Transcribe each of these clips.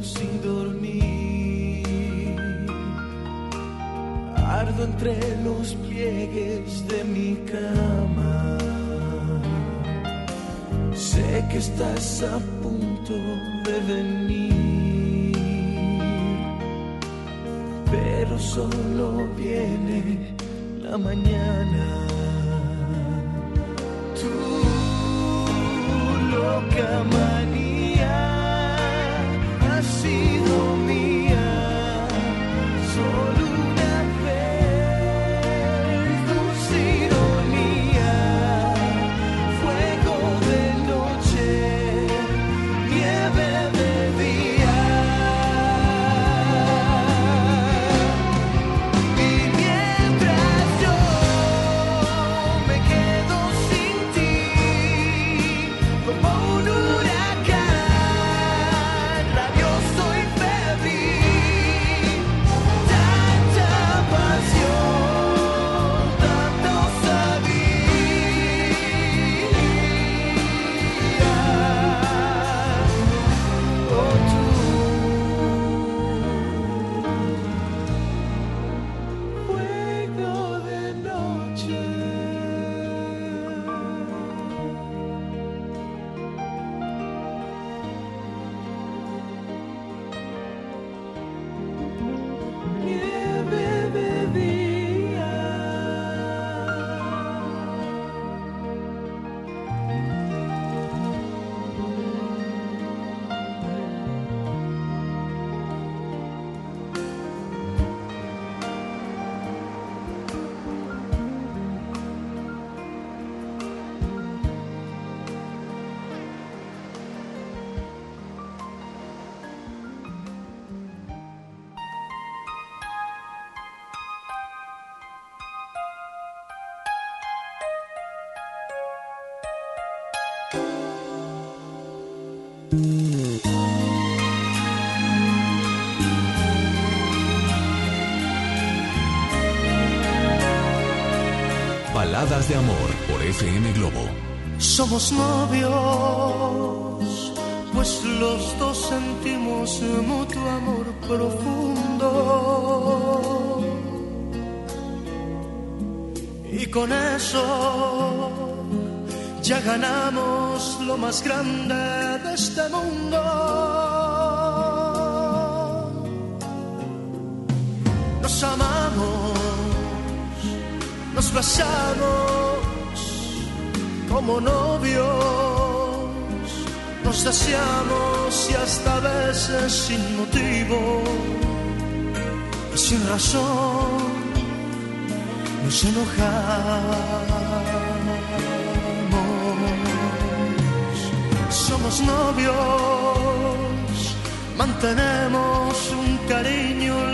sin dormir. Ardo entre los pliegues de mi cama. Sé que estás a punto de venir, pero solo viene la mañana. Tú, loca mañana. Baladas de Amor por FM Globo. Somos novios, pues los dos sentimos mutuo amor profundo. Y con eso ya ganamos lo más grande de este mundo. Nos besamos como novios, nos deseamos y hasta a veces sin motivo y sin razón nos enojamos. Somos novios, mantenemos un cariño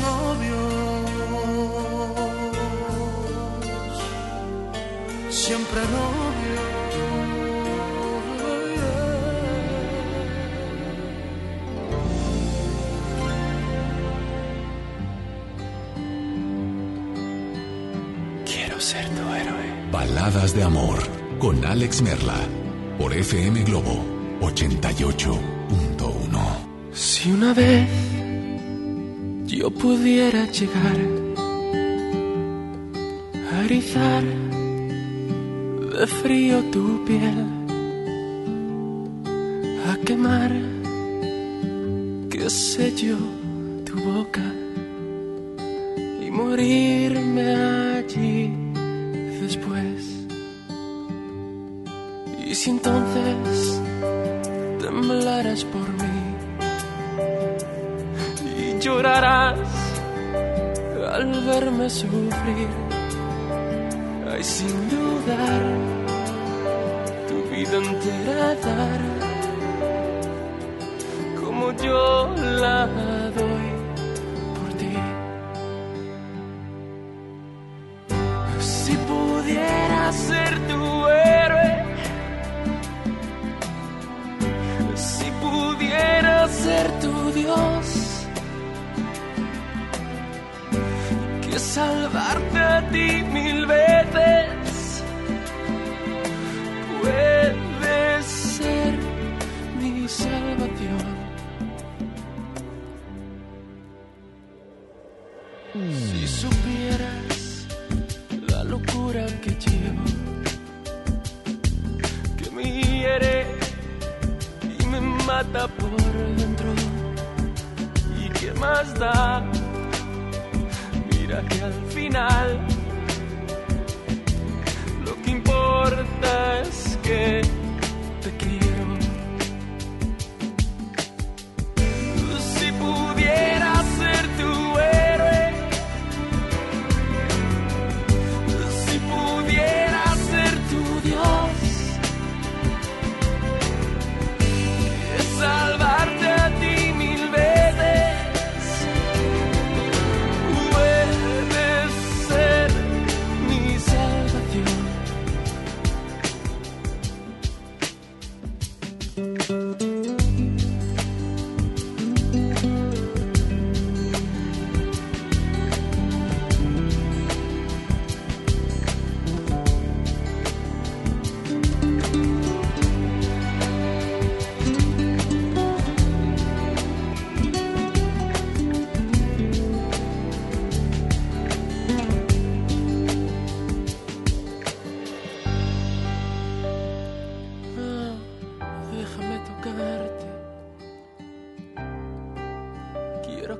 Novios, siempre novios. Quiero ser tu héroe. Baladas de Amor con Alex Merla por FM Globo 88.1. Si una vez yo pudiera llegar a erizar de frío tu piel, a quemar, qué sé yo,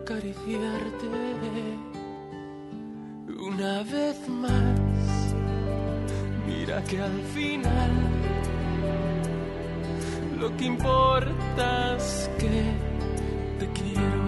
acariciarte una vez más. Mira que al final lo que importa es que te quiero.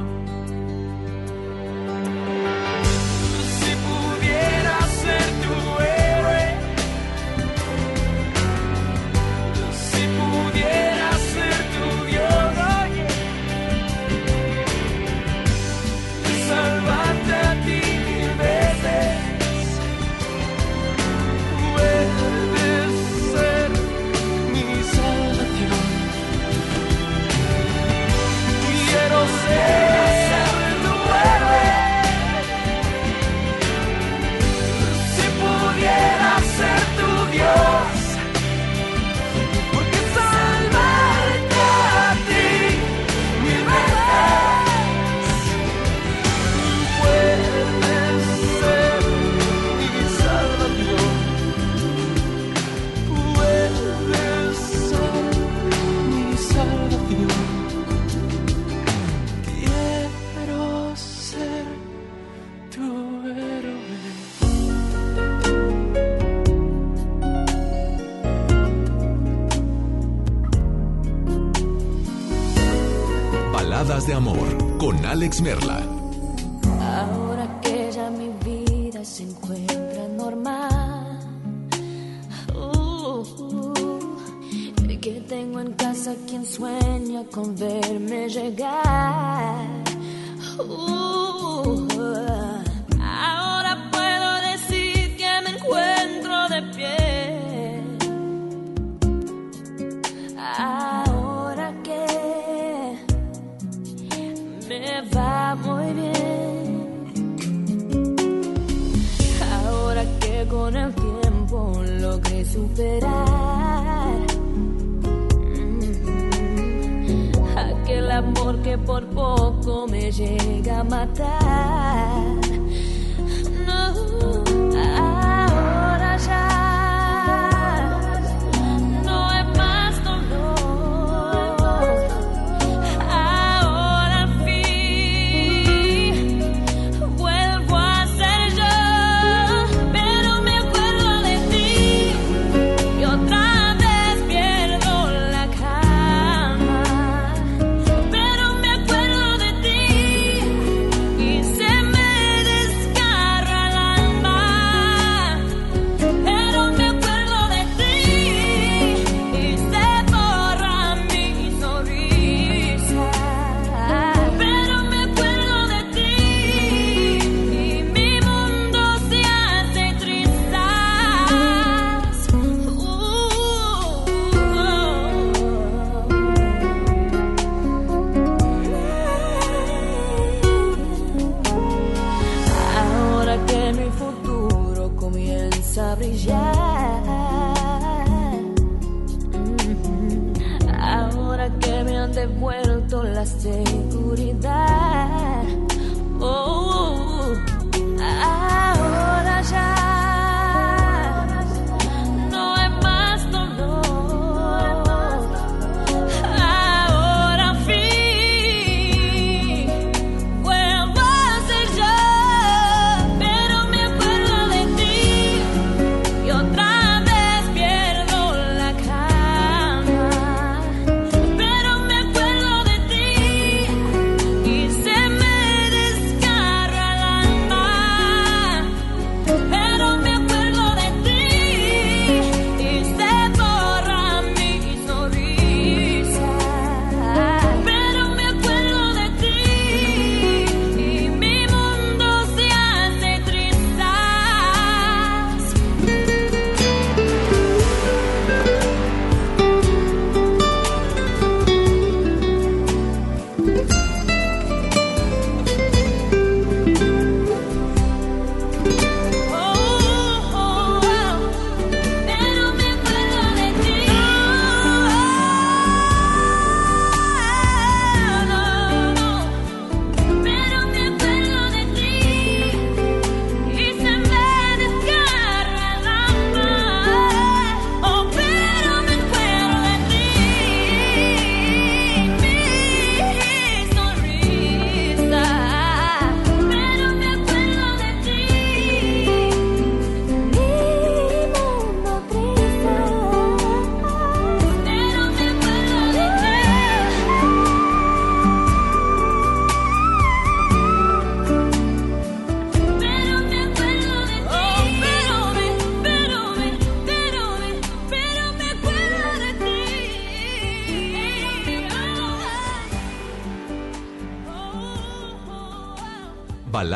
Esmerla.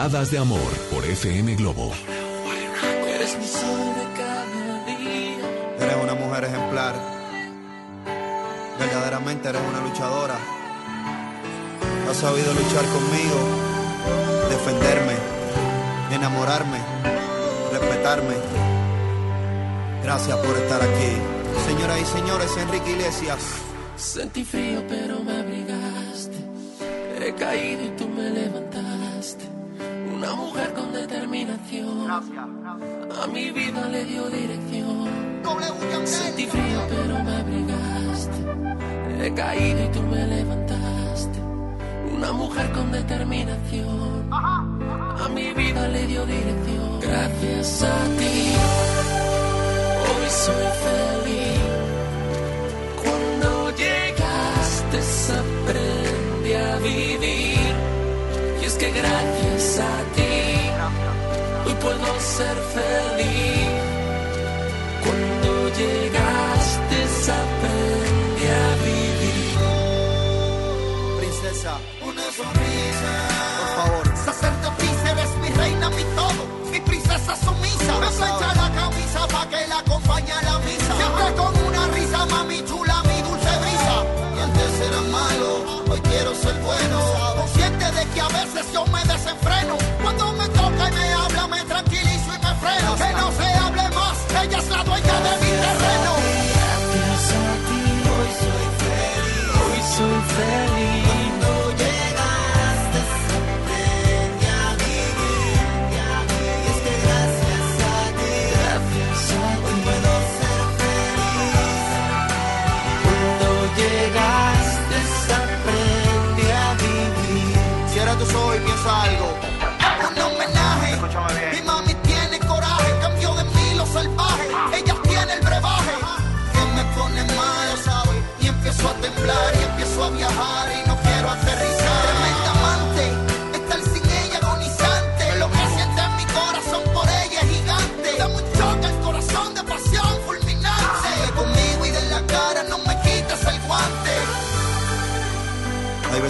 Baladas de Amor por FM Globo. Eres mi sol de cada día. Eres una mujer ejemplar. Verdaderamente eres una luchadora. Has sabido luchar conmigo, defenderme, enamorarme, respetarme. Gracias por estar aquí. Señoras y señores, Enrique Iglesias. Sentí frío pero me abrigaste. He caído y tú A mi vida le dio dirección. Sentí frío pero me abrigaste. He caído y tú me levantaste. Una mujer con determinación. Ser feliz. Cuando llegaste aprendí a vivir. Princesa, Una sonrisa. por favor. Sacerdotisa, eres mi reina, mi todo. Mi princesa sumisa. Me plancha la camisa pa' que la acompañe a la misa. Siempre con una risa, mami chula, mi dulce brisa. Y antes era malo, hoy quiero ser bueno. Consciente de que a veces yo me desenfreno. Cuando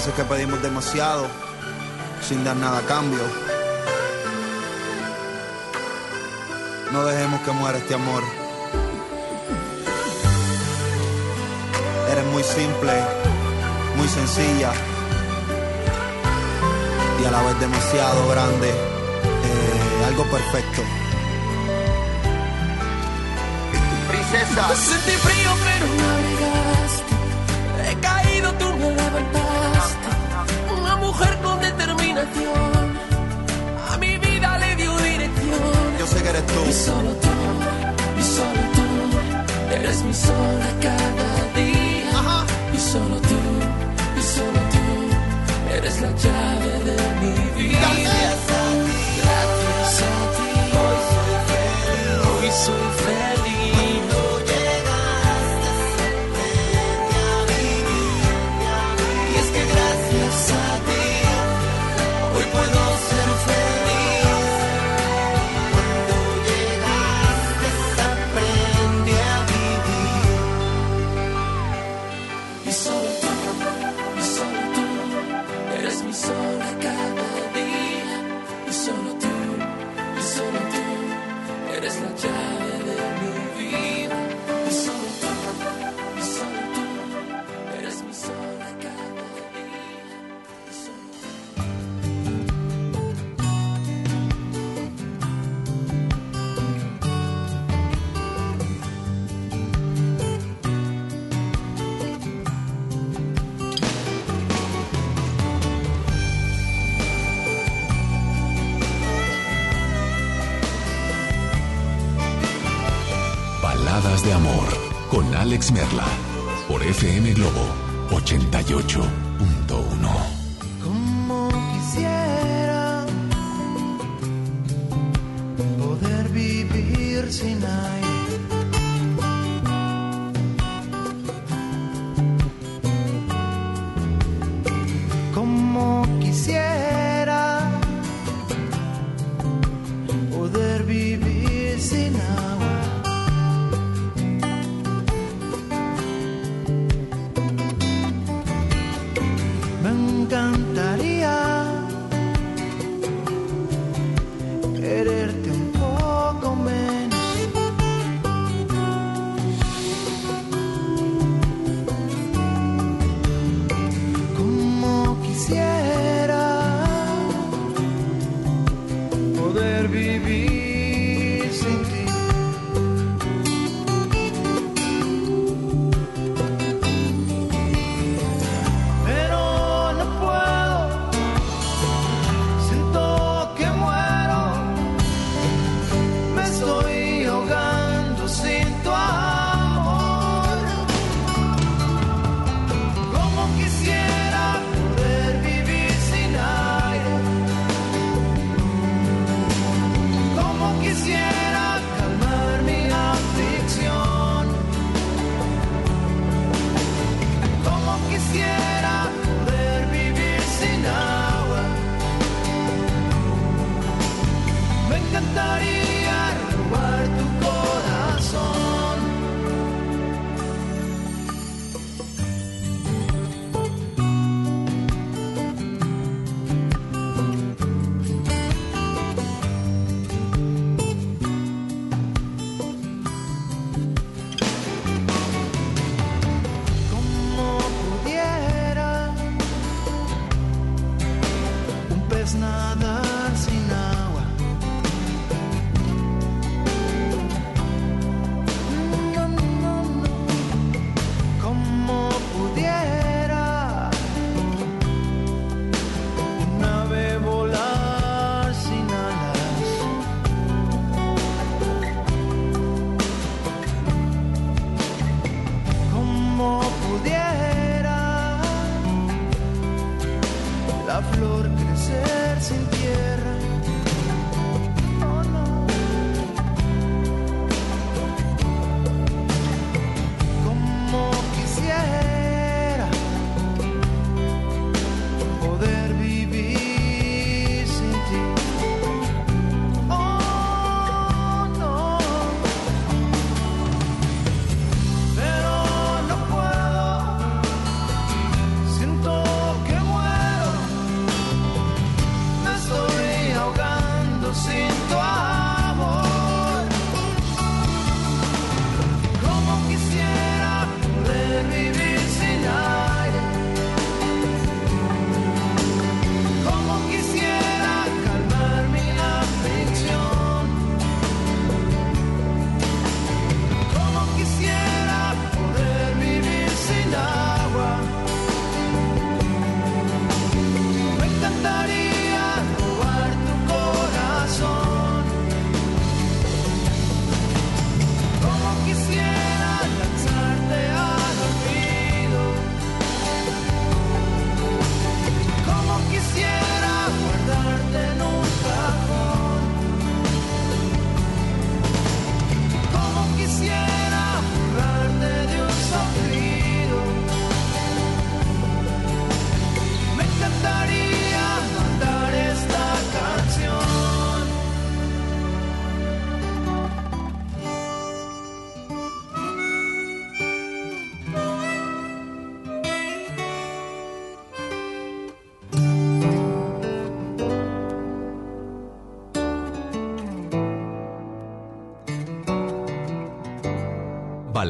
veces que pedimos demasiado sin dar nada a cambio. No dejemos que muera este amor. Eres muy simple, muy sencilla y a la vez demasiado grande. Eh, algo perfecto. Princesa. Sentí frío pero me abrigaste. He caído, tú me levantaste. A mi vida le dio dirección. Yo sé que eres tú. Y solo tú, y solo tú. Eres mi sol de cada día. Y solo tú, y solo tú. Eres la llave de mi vida. Gracias a ti. Gracias a ti. Hoy soy feliz. Hoy soy feliz.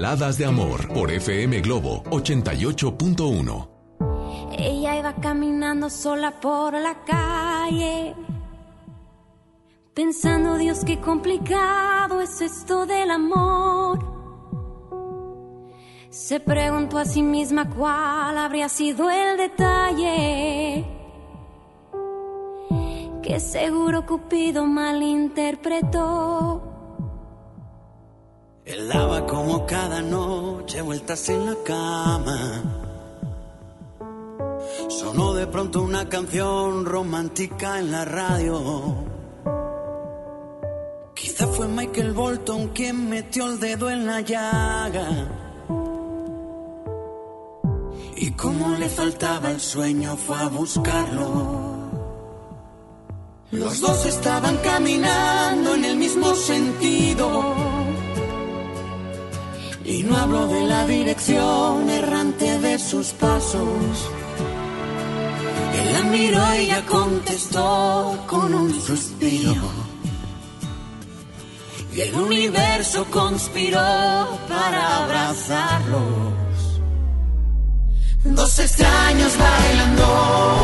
Baladas de Amor por FM Globo 88.1. Ella iba caminando sola por la calle, pensando, Dios, qué complicado es esto del amor. Se preguntó a sí misma cuál habría sido el detalle que seguro Cupido malinterpretó. Cada noche vueltas en la cama. Sonó de pronto una canción romántica en la radio. Quizá fue Michael Bolton quien metió el dedo en la llaga. Y como le faltaba el sueño fue a buscarlo. Los dos estaban caminando en el mismo sentido y no hablo de la dirección errante de sus pasos. Él la miró y ella contestó con un suspiro. Y el universo conspiró para abrazarlos. Dos extraños bailando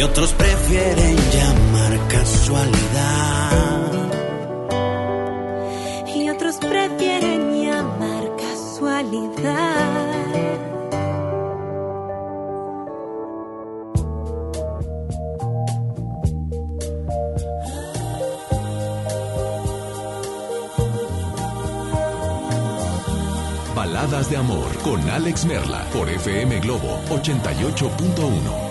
y otros prefieren llamar casualidad. Y otros prefieren llamar casualidad. Baladas de amor con Alex Merla por FM Globo 88.1.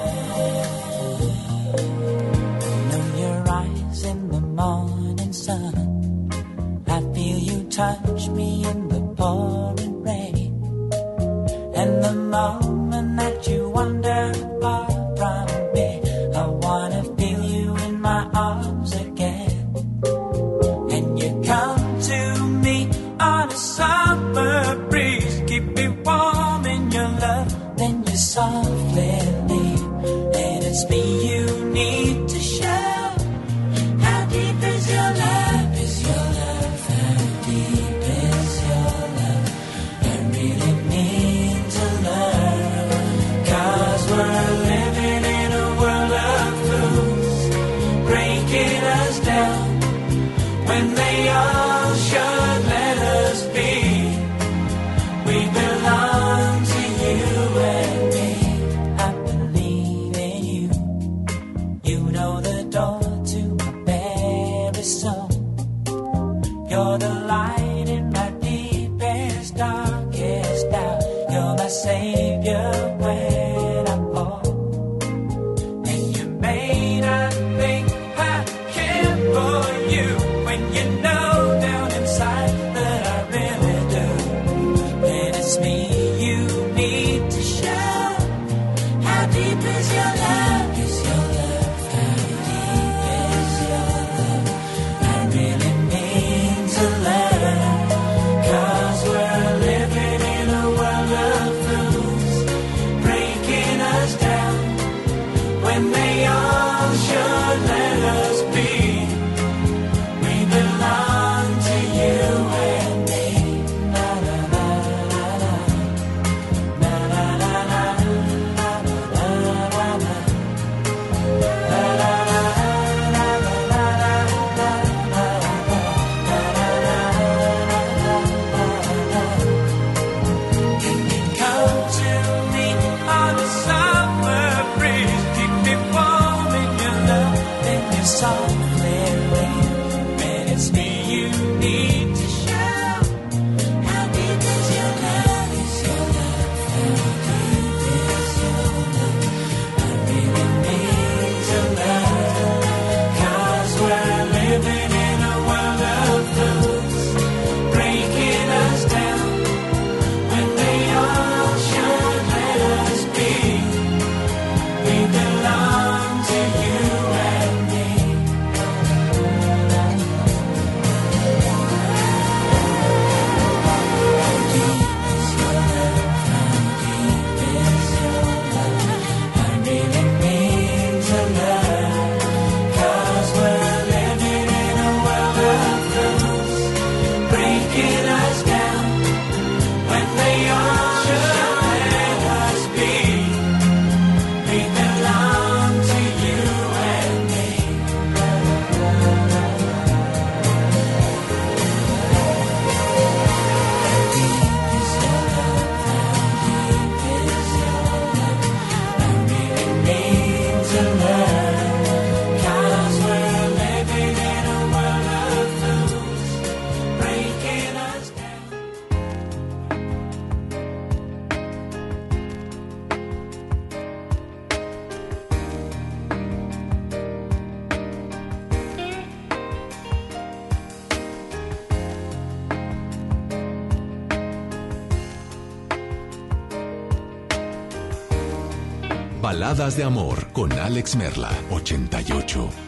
de amor con Alex Merla 88.1.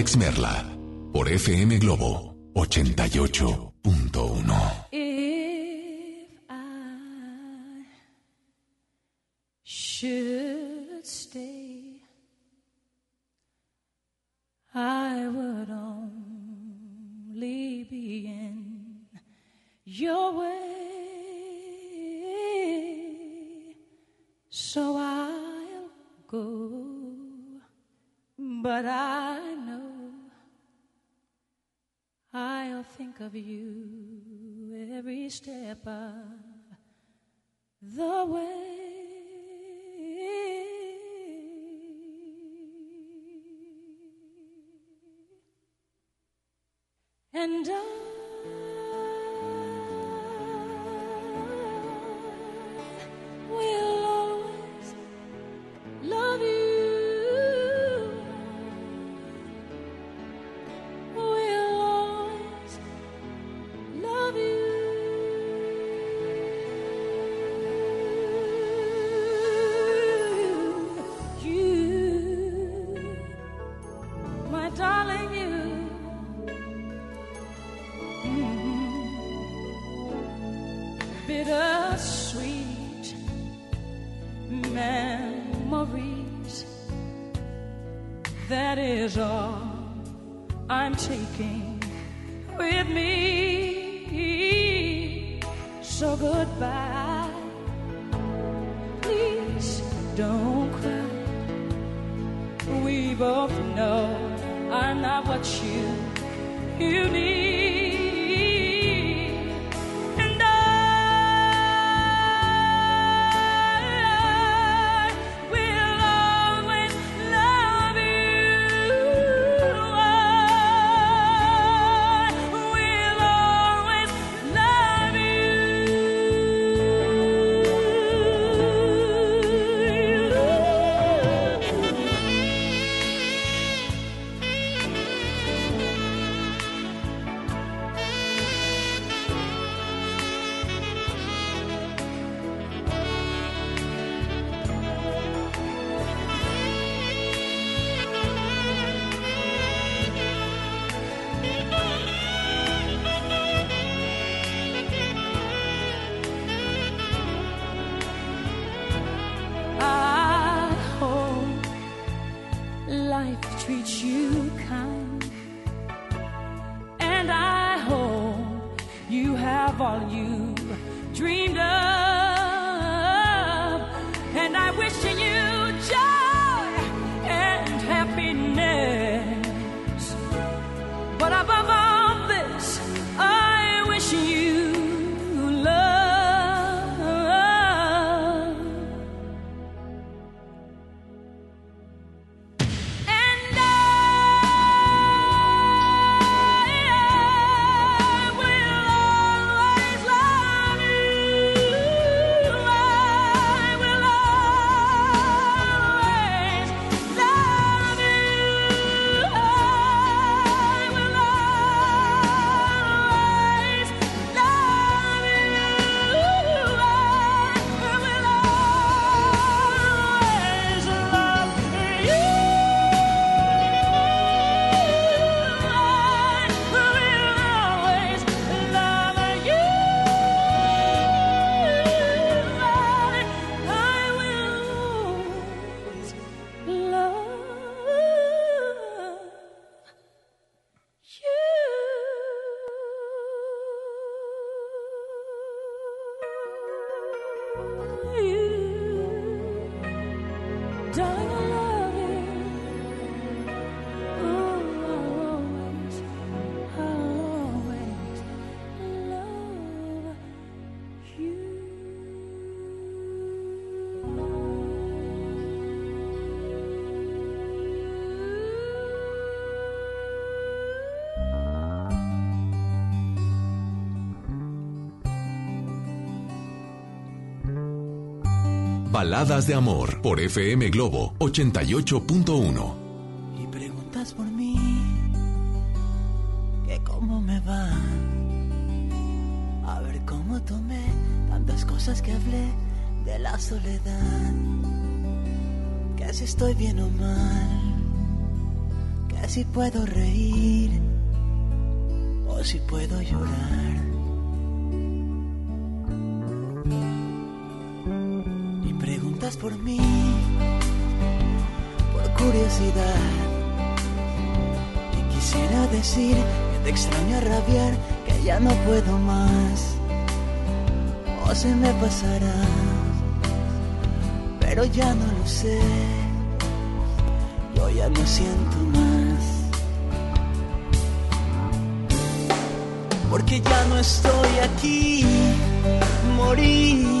Alex Merla por FM Globo 88.1. If I should stay, I would only be in your way. So I'll go, but I of you every step of the way. Baladas de Amor por FM Globo 88.1. Y preguntas por mí, que cómo me va. A ver cómo tomé tantas cosas que hablé de la soledad. Que si estoy bien o mal, que si puedo reír o si puedo llorar. Por mí, por curiosidad. Y quisiera decir que te extraño a rabiar, que ya no puedo más. O se me pasará, pero ya no lo sé. Yo ya no siento más. Porque ya no estoy aquí, morí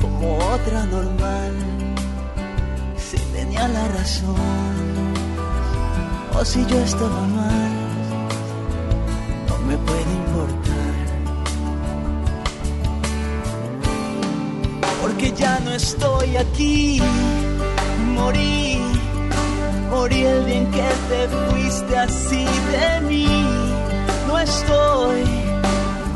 como otra normal, si tenía la razón o si yo estaba mal, no me puede importar. Porque ya no estoy aquí, morí, morí el día en que te fuiste así de mí no estoy.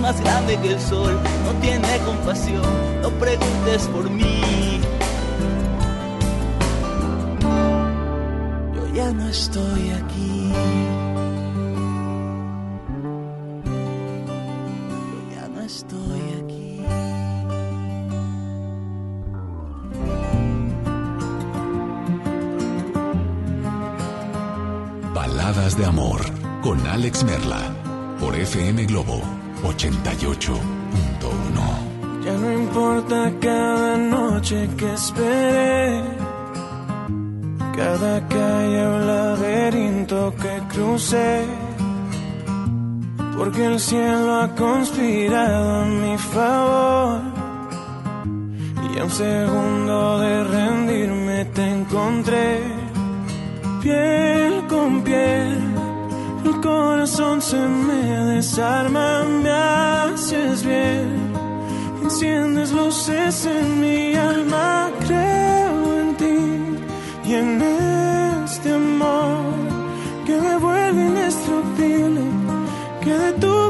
más grande que el sol no tiene compasión, no preguntes por mí. Yo ya no estoy aquí. Yo ya no estoy aquí. Baladas de amor con Alex Merla por FM Globo 88. Ya no importa cada noche que esperé, cada calle o laberinto que crucé, porque el cielo ha conspirado a mi favor. Y a un segundo de rendirme te encontré, piel con piel. El corazón se me desarma, me haces bien. Enciendes luces en mi alma, creo en ti. Y en este amor que me vuelve indestructible, que detuvo mi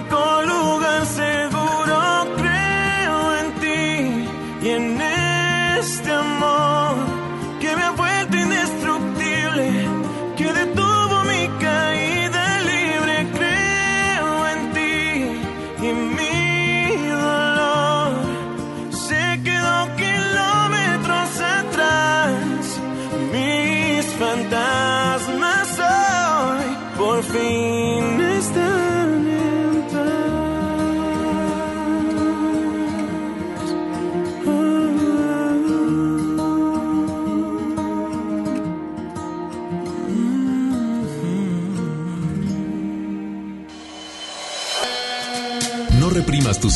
único lugar.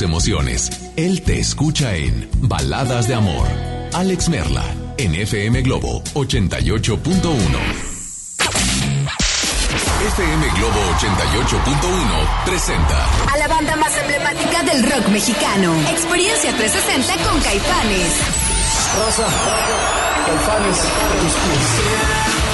Emociones. Él te escucha en Baladas de Amor. Alex Merla, en FM Globo 88.1. FM Globo 88.1 presenta A la banda más emblemática del rock mexicano. Experiencia 360 con Caifanes. Raza, Caifanes, tus pies.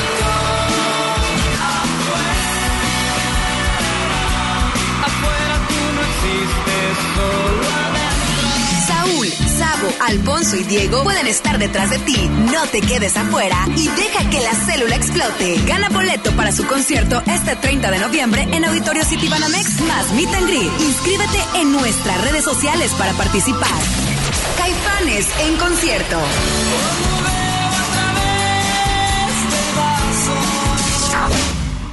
Alfonso y Diego pueden estar detrás de ti. No te quedes afuera y deja que la célula explote. Gana boleto para su concierto este 30 de noviembre en Auditorio City Banamex más Meet and Greet. Inscríbete en nuestras redes sociales para participar. Caifanes en concierto.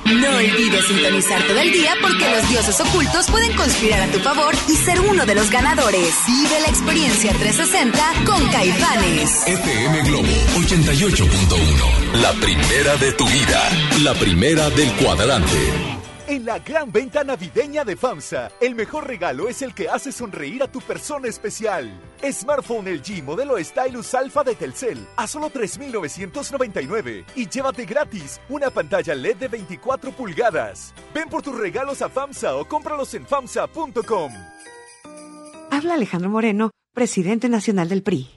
No olvides sintonizar todo el día porque los dioses ocultos pueden conspirar a tu favor y ser uno de los ganadores. Vive la experiencia 360 con Caifanes. FM Globo 88.1. La primera de tu vida. La primera del cuadrante. En la gran venta navideña de FAMSA, el mejor regalo es el que hace sonreír a tu persona especial. Smartphone LG modelo Stylus Alpha de Telcel a solo 3.999 y llévate gratis una pantalla LED de 24 pulgadas. Ven por tus regalos a FAMSA o cómpralos en FAMSA.com. Habla Alejandro Moreno, presidente nacional del PRI.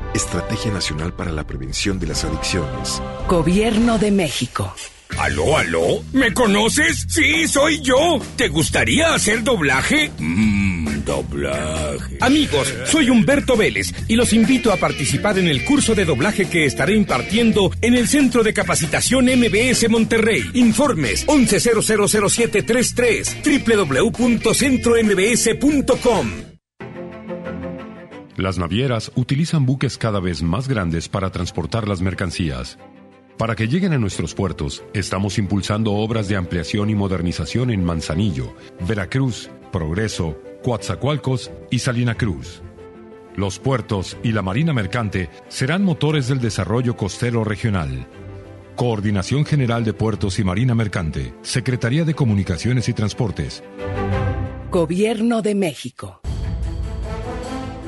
Estrategia Nacional para la Prevención de las Adicciones. Gobierno de México. ¿Aló, aló? ¿Me conoces? Sí, soy yo. ¿Te gustaría hacer doblaje? Mmm, doblaje. Amigos, soy Humberto Vélez y los invito a participar en el curso de doblaje que estaré impartiendo en el Centro de Capacitación MBS Monterrey. Informes 11000733 www.centrombs.com. Las navieras utilizan buques cada vez más grandes para transportar las mercancías. Para que lleguen a nuestros puertos, estamos impulsando obras de ampliación y modernización en Manzanillo, Veracruz, Progreso, Coatzacoalcos y Salina Cruz. Los puertos y la marina mercante serán motores del desarrollo costero regional. Coordinación General de Puertos y Marina Mercante, Secretaría de Comunicaciones y Transportes. Gobierno de México.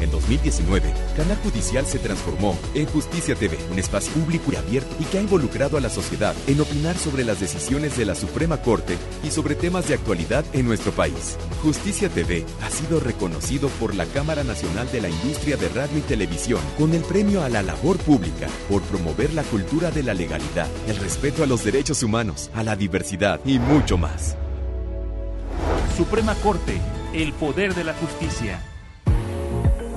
En 2019, Canal Judicial se transformó en Justicia TV, un espacio público y abierto y que ha involucrado a la sociedad en opinar sobre las decisiones de la Suprema Corte y sobre temas de actualidad en nuestro país. Justicia TV ha sido reconocido por la Cámara Nacional de la Industria de Radio y Televisión con el premio a la labor pública por promover la cultura de la legalidad, el respeto a los derechos humanos, a la diversidad y mucho más. Suprema Corte, el poder de la justicia.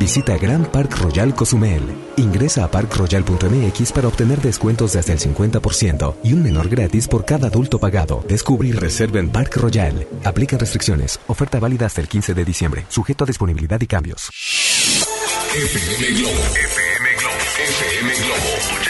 Visita Grand Park Royal Cozumel. Ingresa a parkroyal.mx para obtener descuentos de hasta el 50% y un menor gratis por cada adulto pagado. Descubre y reserva en Park Royal. Aplica restricciones. Oferta válida hasta el 15 de diciembre. Sujeto a disponibilidad y cambios. FM Globo. FM Globo. FM Globo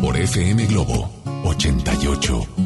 por FM Globo 88.1.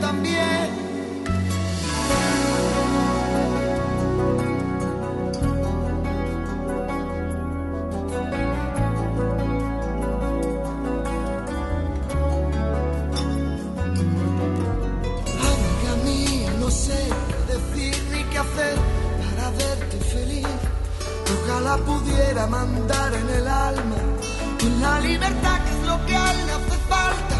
también. Amiga mía, no sé qué decir ni qué hacer para verte feliz. Ojalá pudiera mandar en el alma con la libertad que es lo que a él le hace falta.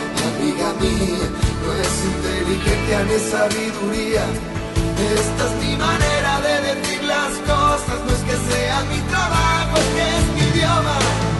amiga mía, no es inteligencia ni sabiduría. Esta es mi manera de decir las cosas, no es que sea mi trabajo, es que es mi idioma.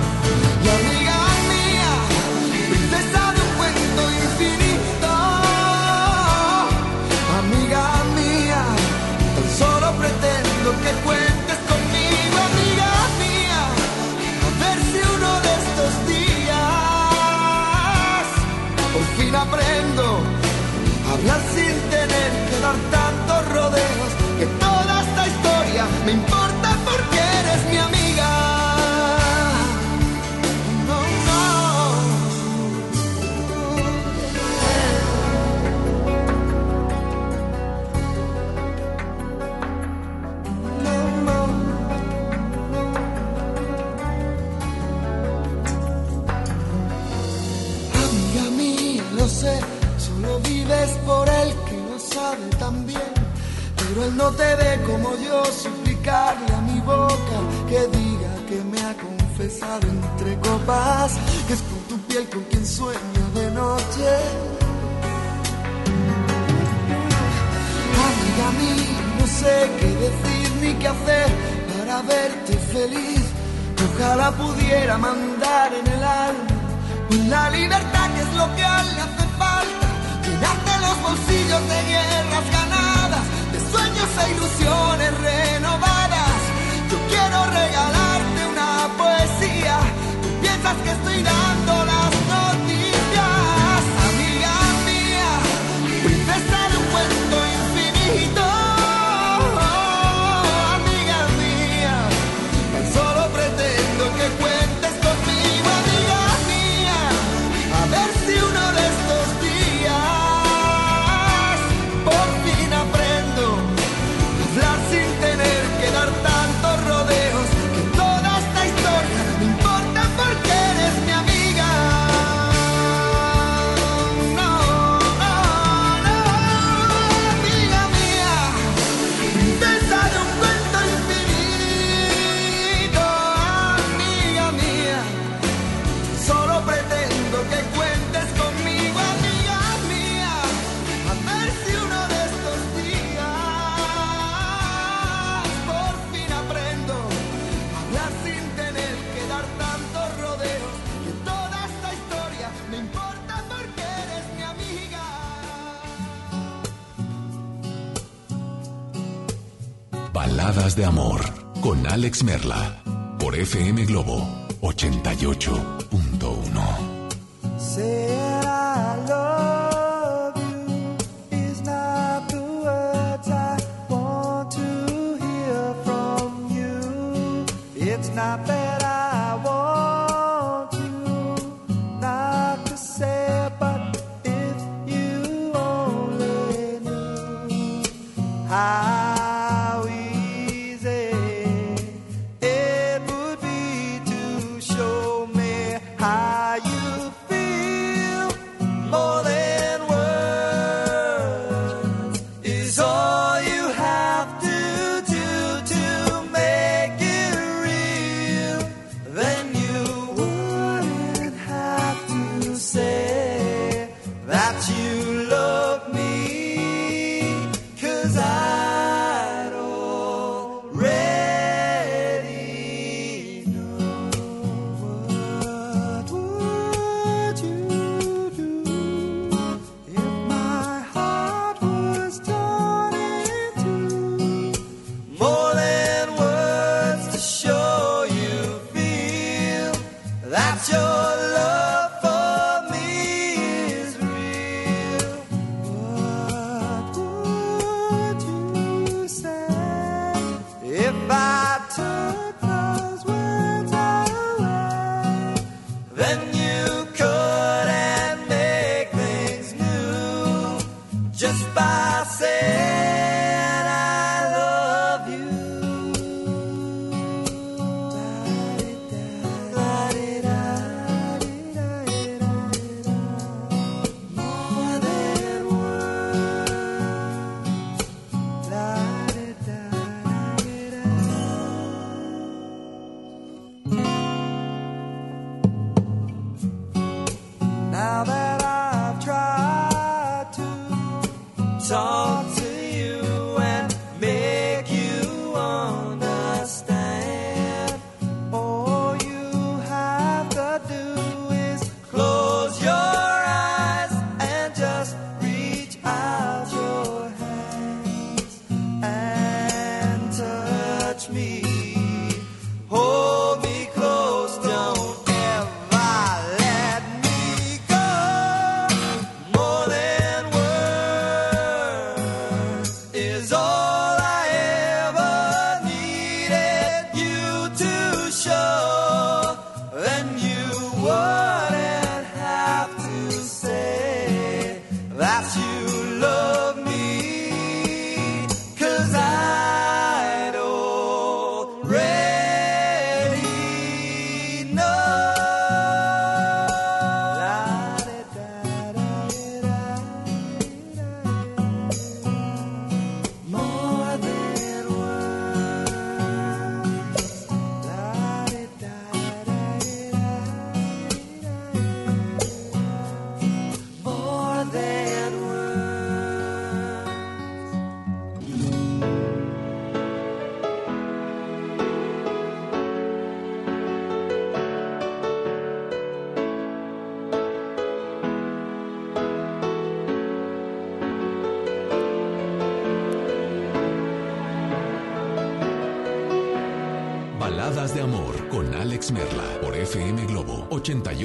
No te ve como yo suplicarle a mi boca que diga que me ha confesado entre copas, que es con tu piel con quien sueño de noche. Amiga mí, no sé qué decir ni qué hacer para verte feliz. Ojalá pudiera mandar en el alma la libertad que es lo que al De Amor con Alex Merla por FM Globo 88.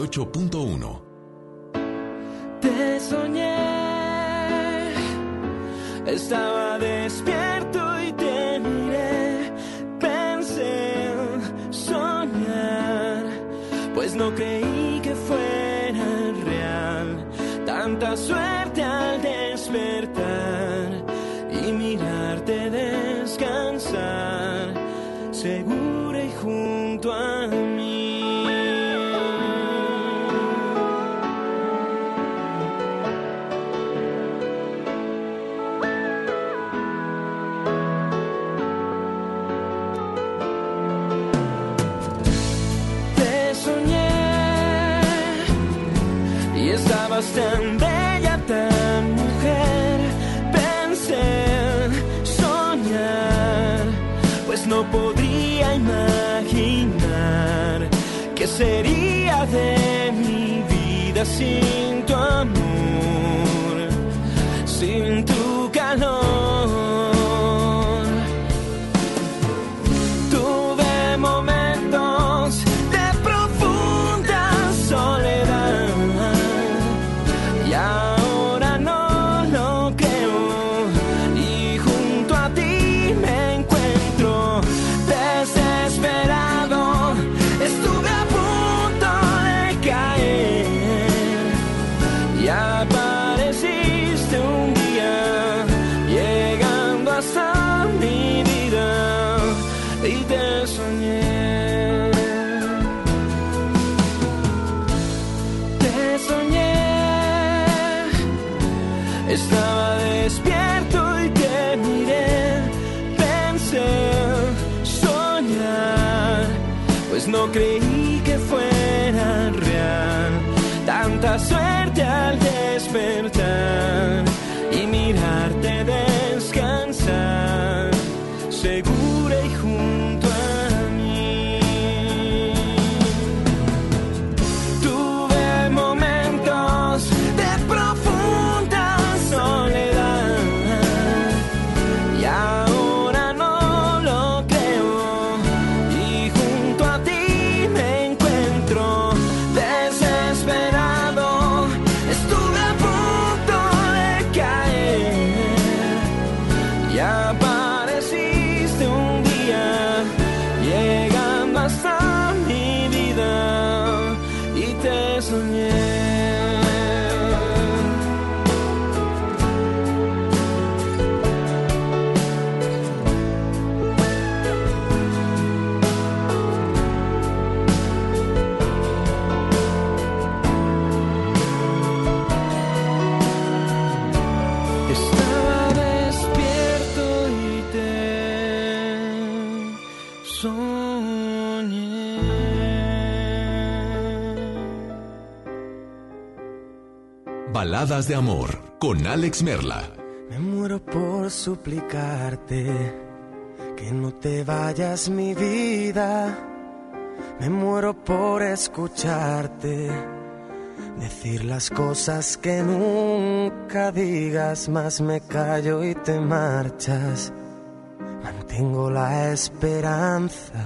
88.1. De Amor con Alex Merla. Me muero por suplicarte que no te vayas mi vida. Me muero por escucharte decir las cosas que nunca digas, más me callo y te marchas. Mantengo la esperanza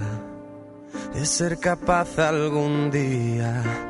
de ser capaz algún día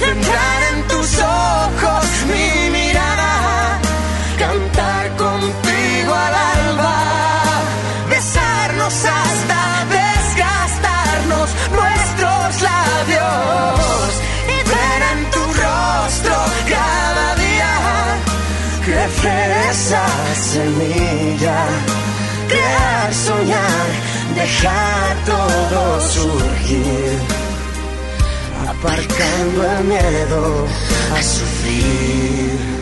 centrar en tus ojos mi mirada, cantar contigo al alba, besarnos hasta desgastarnos nuestros labios y ver en tu rostro cada día crecer semilla, crear, soñar, dejar todo surgir aparcando el miedo a sufrir.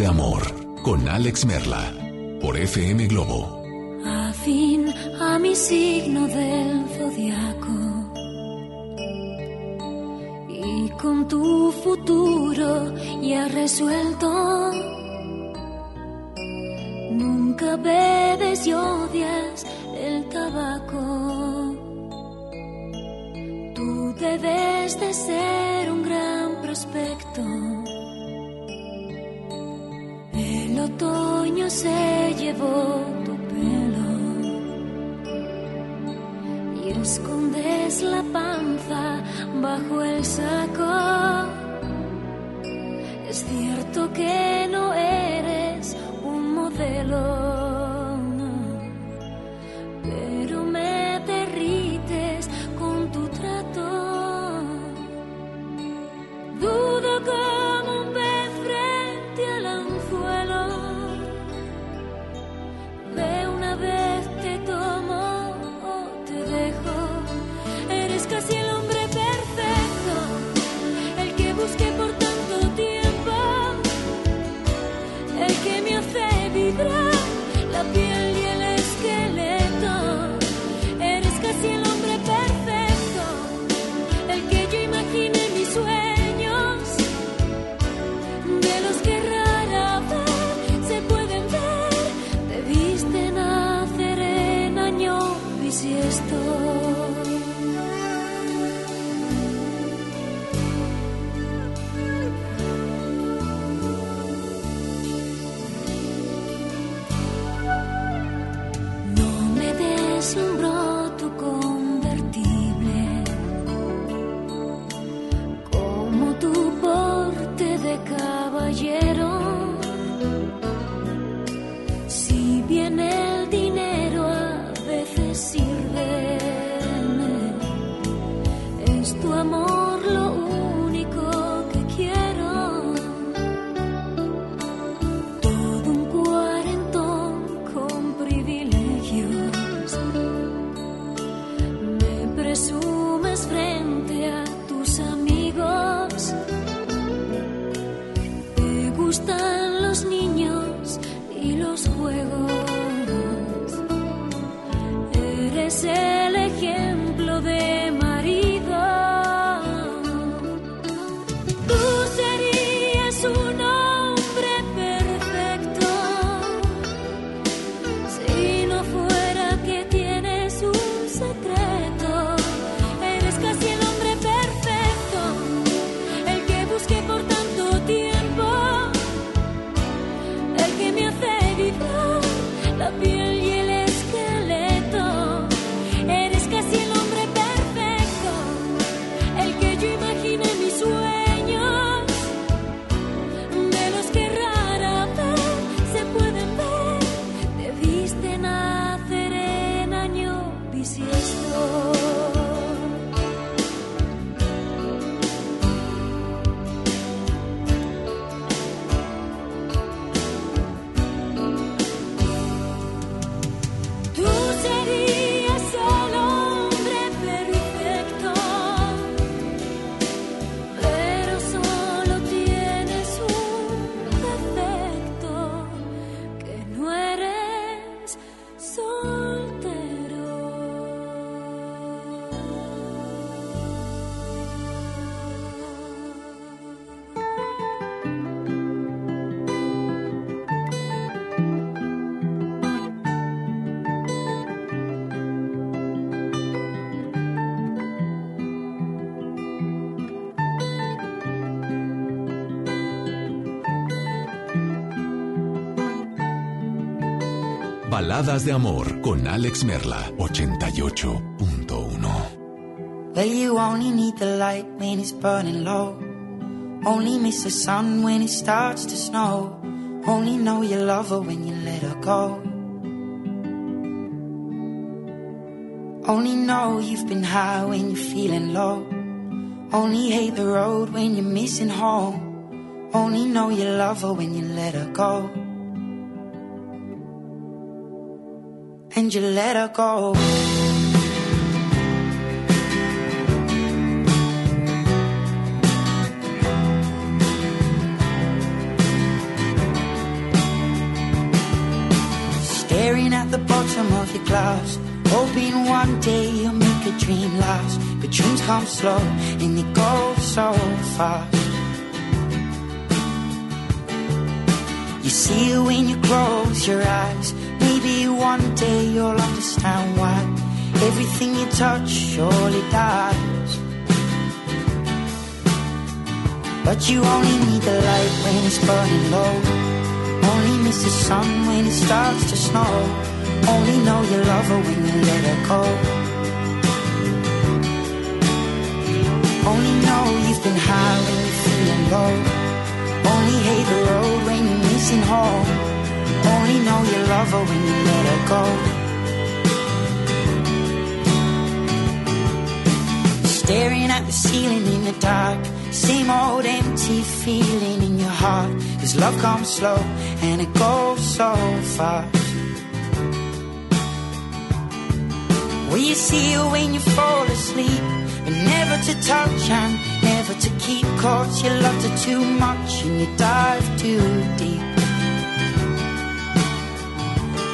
De amor con Alex Merla por FM Globo. Afín a mi signo del zodiaco. Y con tu futuro ya resuelto. Nunca bebes y odias el tabaco. Tú debes de ser un gran prospecto. El otoño se llevó tu pelo y escondes la panza bajo el saco. Es cierto que no eres un modelo, Baladas de amor con Alex Merla 88.1. Well, you only need the light when it's burning low. Only miss the sun when it starts to snow. Only know you love her when you let her go. Only know you've been high when you're feeling low. Only hate the road when you're missing home. Only know you love her when you let her go. And you let her go. Staring at the bottom of your glass, hoping one day you'll make a dream last. But dreams come slow and they go so fast. You see it when you close your eyes. Maybe one day you'll understand why everything you touch surely dies. But you only need the light when it's burning low. Only miss the sun when it starts to snow. Only know you love her when you let her go. Only know you've been high when you're feeling low. Only hate the road when you're missing home. Only know you love her when you let her go. Staring at the ceiling in the dark. Same old empty feeling in your heart. Cause love comes slow and it goes so fast. Will you see her when you fall asleep? But never to touch and never to keep. Cause you loved her too much and you dive too deep.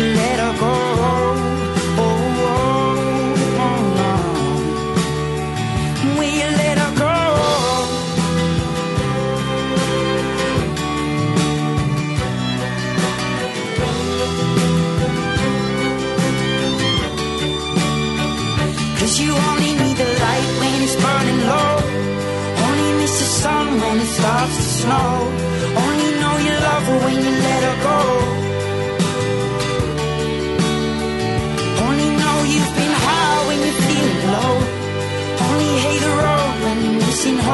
Let her go. Oh, oh, oh, oh. You let her go? Cause you only need the light when it's burning low. Only miss the sun when it starts to snow.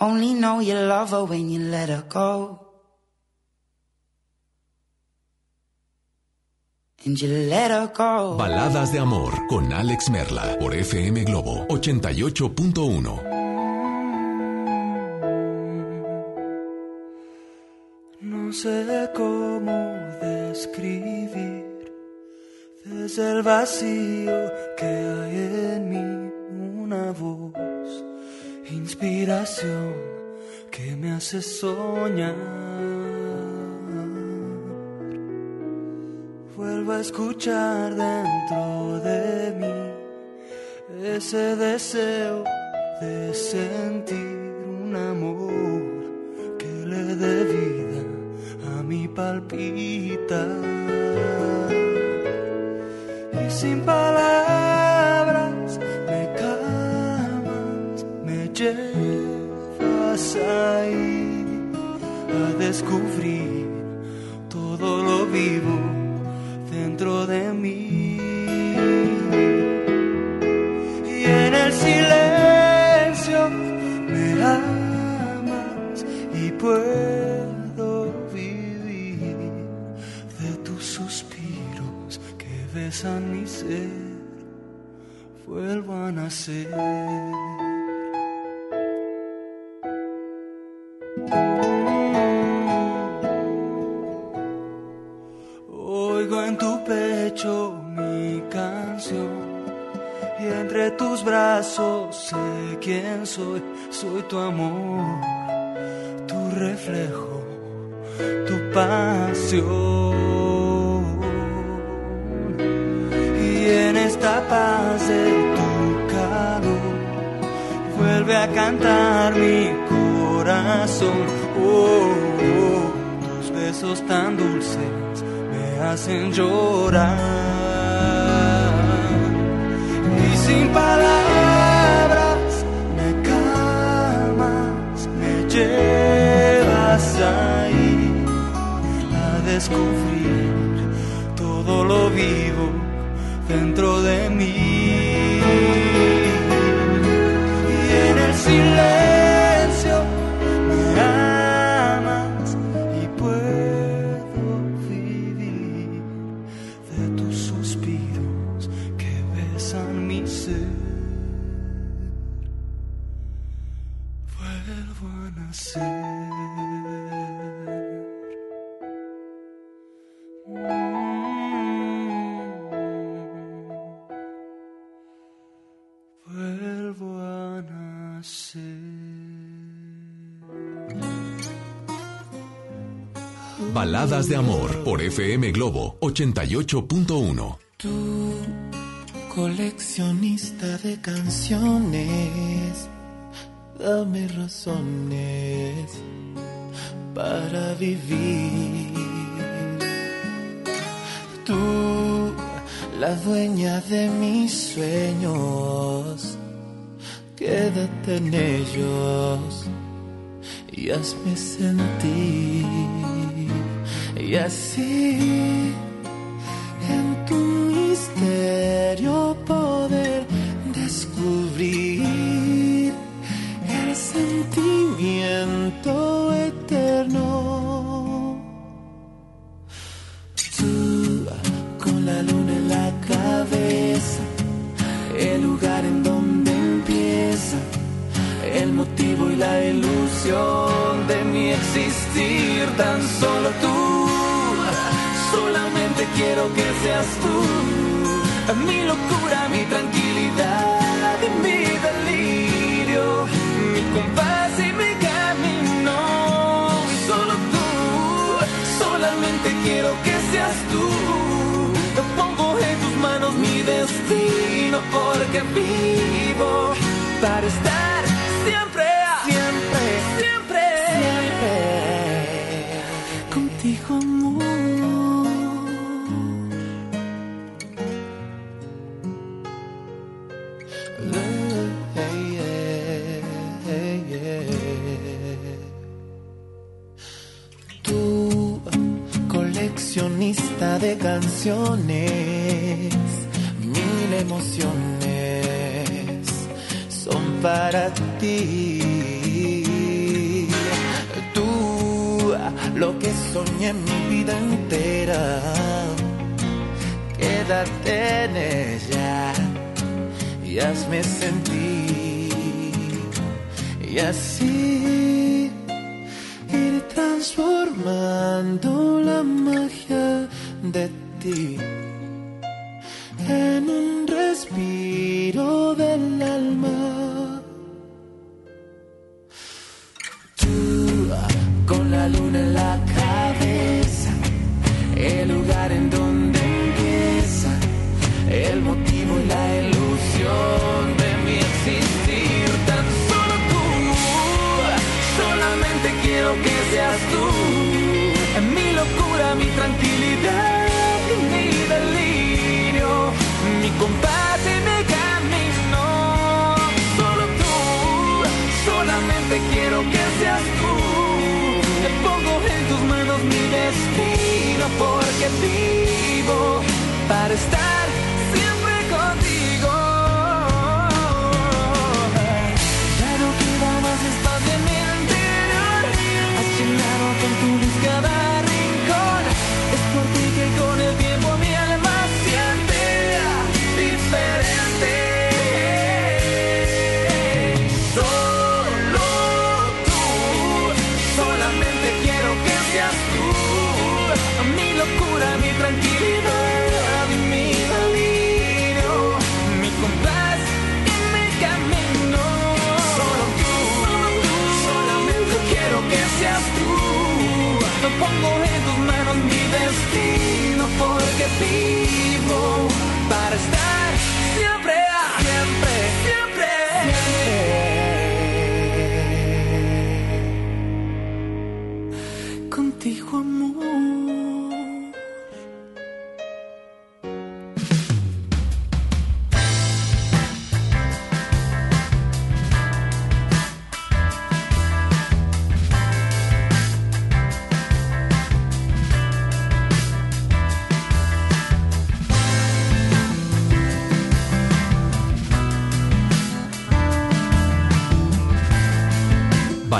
Only know you love her when you let her go. And you let her go. Baladas de amor con Alex Merla por FM Globo 88.1. No sé cómo describir desde el vacío que hay en mí una voz, inspiración que me hace soñar. Vuelvo a escuchar dentro de mí ese deseo de sentir un amor que le dé vida a mi palpita. Y sin palabras llevas ahí a descubrir todo lo vivo dentro de mí. Y en el silencio me amas y puedo vivir de tus suspiros que besan mi ser. Vuelvo a nacer. Tus brazos sé quién soy, soy tu amor, tu reflejo, tu pasión. Y en esta paz de tu calor vuelve a cantar mi corazón. Oh, oh, tus besos tan dulces me hacen llorar. Sin palabras me calmas, me llevas ahí a descubrir todo lo vivo dentro de mí. Y en el silencio de amor por FM Globo 88.1. Tú, coleccionista de canciones, dame razones para vivir. Tú, la dueña de mis sueños, quédate en ellos y hazme sentir. Y así, en tu misterio poder descubrir el sentimiento eterno. Tú, con la luna en la cabeza, el lugar en donde empieza el motivo y la ilusión de mi existir, tan solo tú. Solamente quiero que seas tú, mi locura, mi tranquilidad mi delirio, mi compás y mi camino. Y Solo tú, solamente quiero que seas tú. Pongo en tus manos mi destino porque vivo para estar siempre. Coleccionista de canciones, mil emociones son para ti. Tú, lo que soñé mi vida entera, quédate en ella y hazme sentir. Y así transformando la magia de ti en un respiro del alma. Tú con la luna en la cabeza, el lugar en donde empieza el motivo y la tranquilidad y mi delirio, mi compás y mi camino. Solo tú, solamente quiero que seas tú. Te pongo en tus manos mi destino porque vivo para estar siempre contigo. Ya no queda más espacio en mi interior. Con tu luz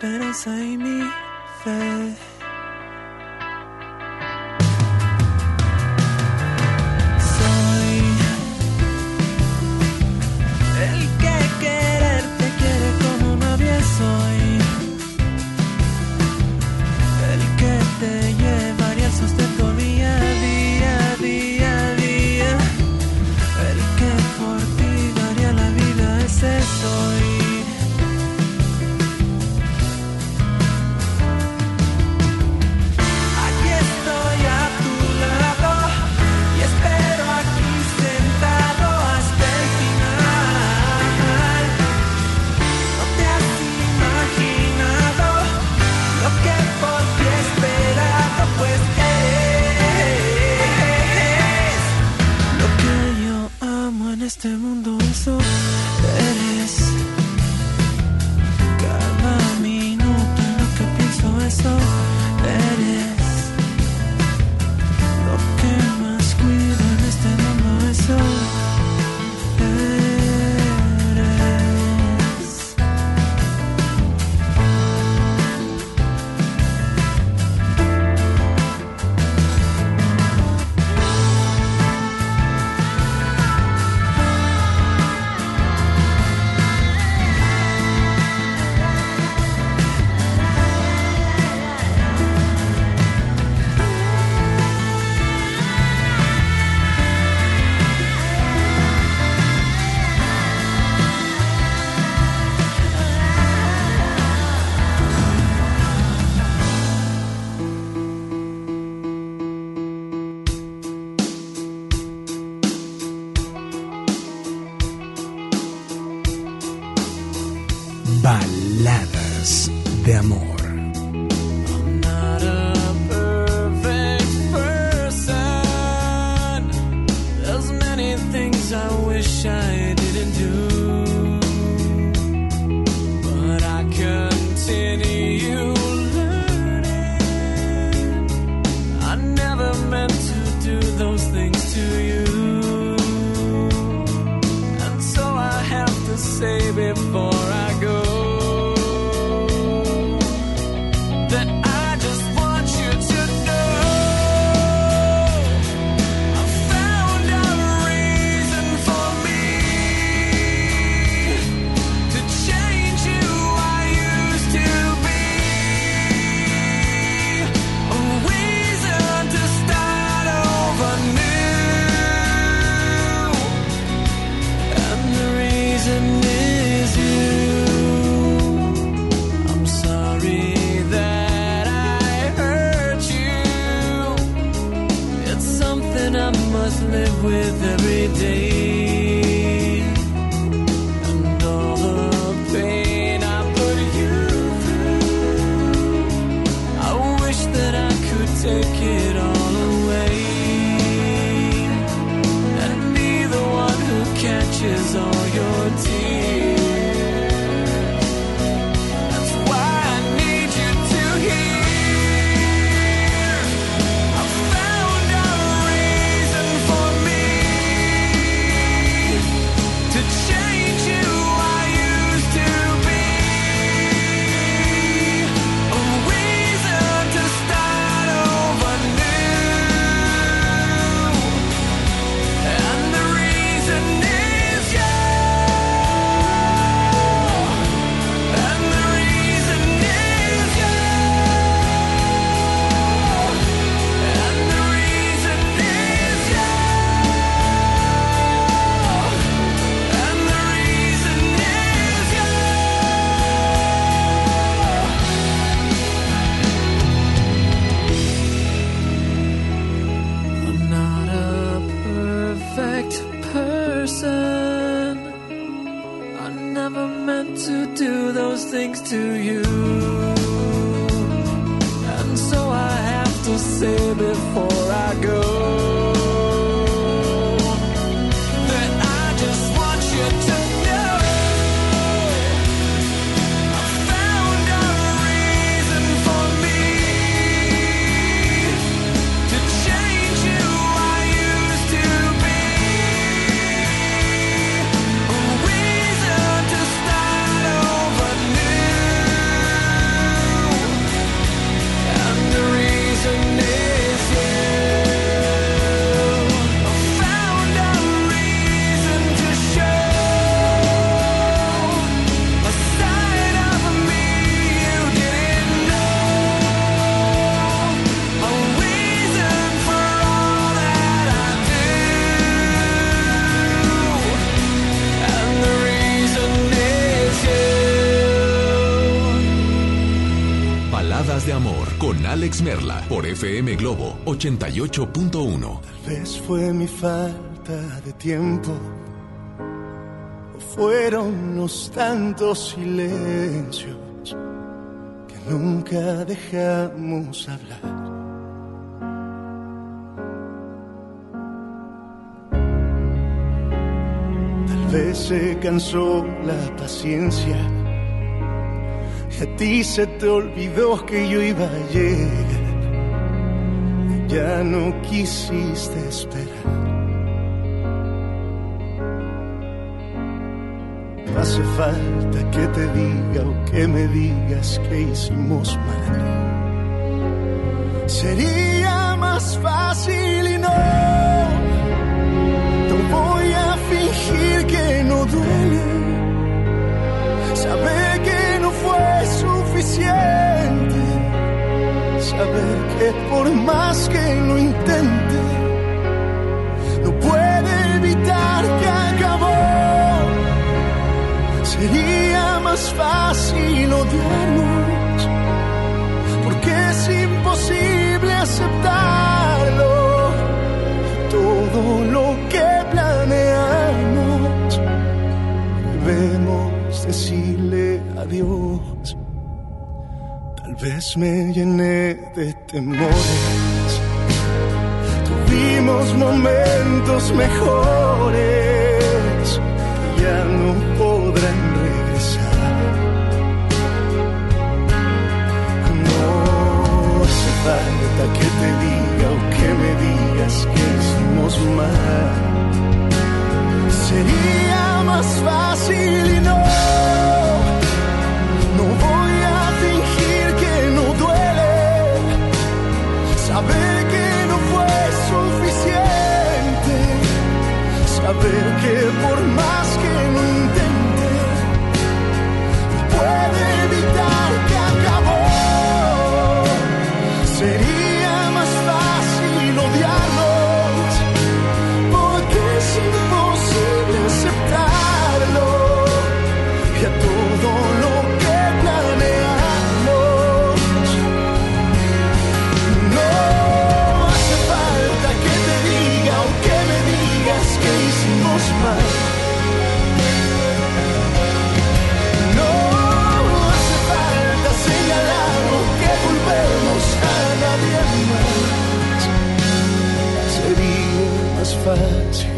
salvación, mi esperanza Things to you. 88.1. Tal vez fue mi falta de tiempo. O fueron los tantos silencios que nunca dejamos hablar. Tal vez se cansó la paciencia y a ti se te olvidó que yo iba a llegar. Ya no quisiste esperar. Hace falta que te diga o que me digas que hicimos mal. Sería más fácil y no. No voy a fingir que no duele. Saber que no fue suficiente. Saber que por más que lo intente, no puede evitar que acabó. Sería más fácil odiarnos, porque es imposible aceptarlo. Todo lo que planeamos, debemos decirle adiós. Vez me llené de temores. Tuvimos momentos mejores ya no podrán regresar. No hace falta que te diga o que me digas que hicimos mal. Sería más fácil y. No Saber que no fue suficiente. Saber que por más que lo intente, puede evitar fácil.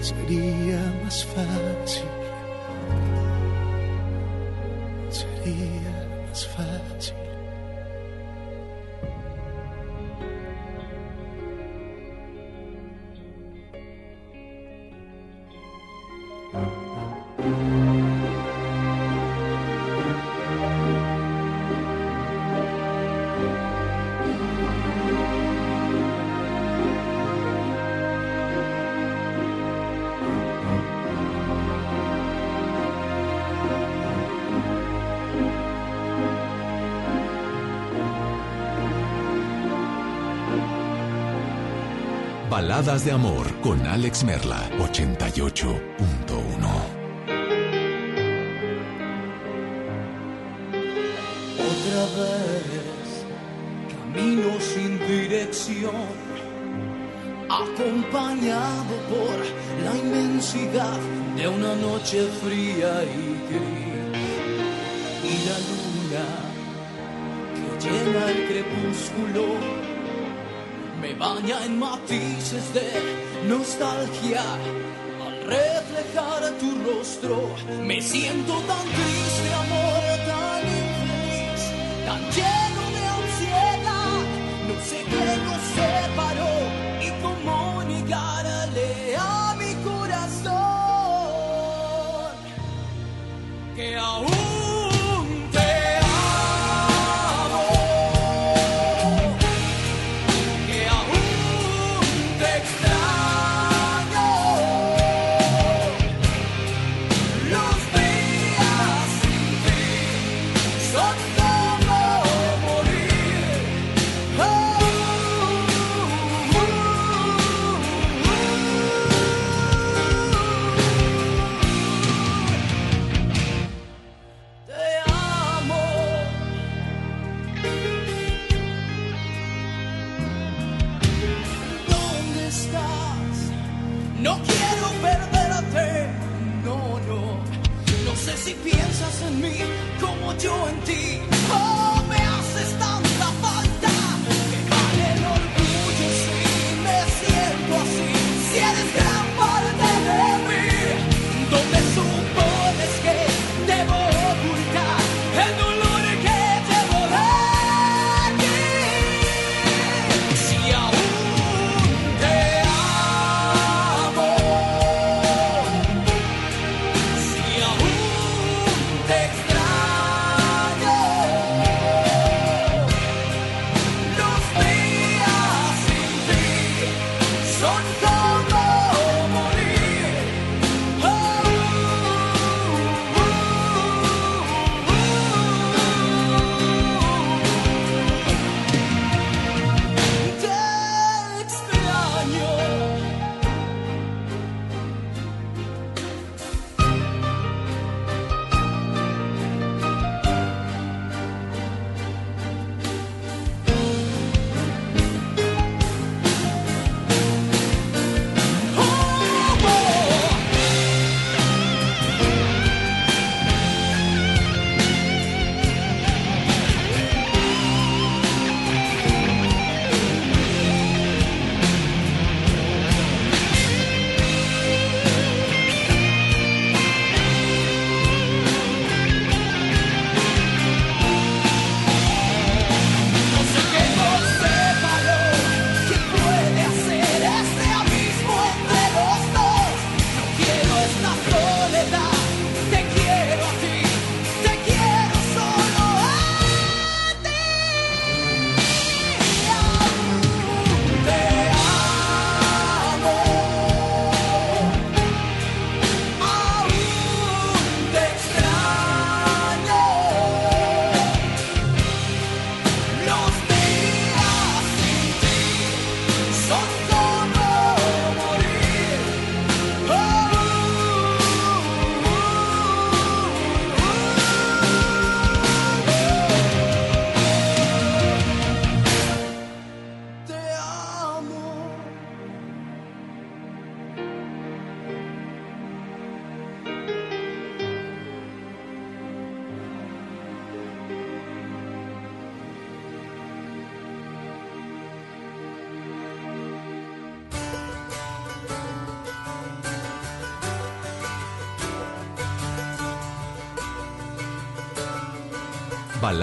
Sería más fácil. Baladas de amor con Alex Merla 88.1. Otra vez, camino sin dirección, acompañado por la inmensidad de una noche fría y gris. Y la luna que llena el crepúsculo baña en matices de nostalgia. Al reflejar tu rostro, me siento tan triste, amor,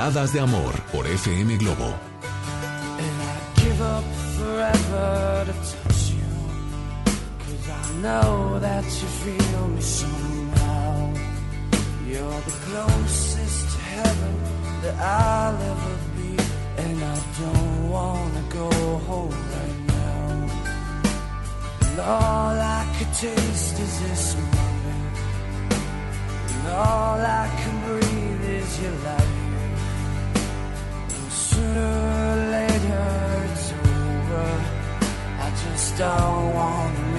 Baladas de Amor por FM Globo. You're the closest to heaven that I'll ever be, and I don't wanna go home right now. And all I could taste is this moment, and all I can breathe is your life. don't wanna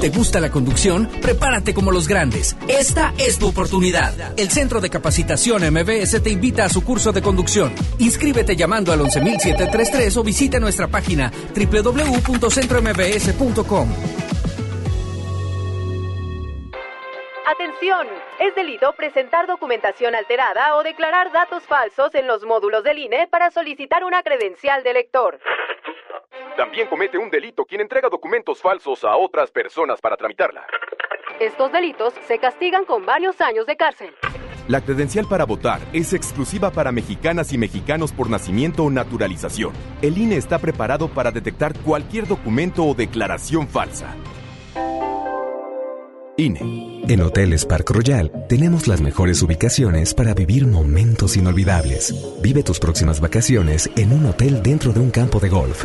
¿Te gusta la conducción? Prepárate como los grandes. Esta es tu oportunidad. El Centro de Capacitación MBS te invita a su curso de conducción. Inscríbete llamando al 11733 o visita nuestra página www.centrombs.com. Atención, es delito presentar documentación alterada o declarar datos falsos en los módulos del INE para solicitar una credencial de lector. También comete un delito quien entrega documentos falsos a otras personas para tramitarla. Estos delitos se castigan con varios años de cárcel. La credencial para votar es exclusiva para mexicanas y mexicanos por nacimiento o naturalización. El INE está preparado para detectar cualquier documento o declaración falsa. INE. En Hoteles Park Royal tenemos las mejores ubicaciones para vivir momentos inolvidables. Vive tus próximas vacaciones en un hotel dentro de un campo de golf.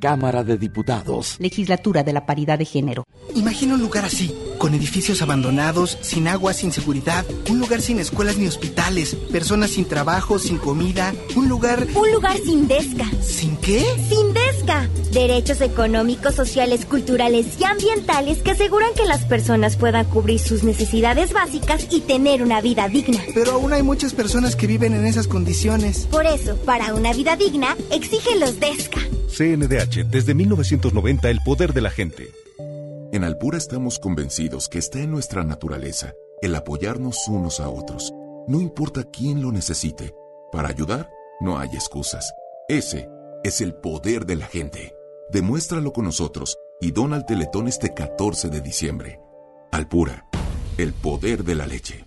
Cámara de Diputados. Legislatura de la Paridad de Género. Imagina un lugar así, con edificios abandonados, sin agua, sin seguridad, un lugar sin escuelas ni hospitales, personas sin trabajo, sin comida, un lugar... Un lugar sin desca. ¿Sin qué? Sin Derechos económicos, sociales, culturales y ambientales que aseguran que las personas puedan cubrir sus necesidades básicas y tener una vida digna. Pero aún hay muchas personas que viven en esas condiciones. Por eso, para una vida digna, exige los desca. CNDH, desde 1990, el poder de la gente. En Alpura estamos convencidos que está en nuestra naturaleza el apoyarnos unos a otros. No importa quién lo necesite. Para ayudar, no hay excusas. Ese es el poder de la gente. Demuéstralo con nosotros y dona al Teletón este 14 de diciembre. Alpura, el poder de la leche.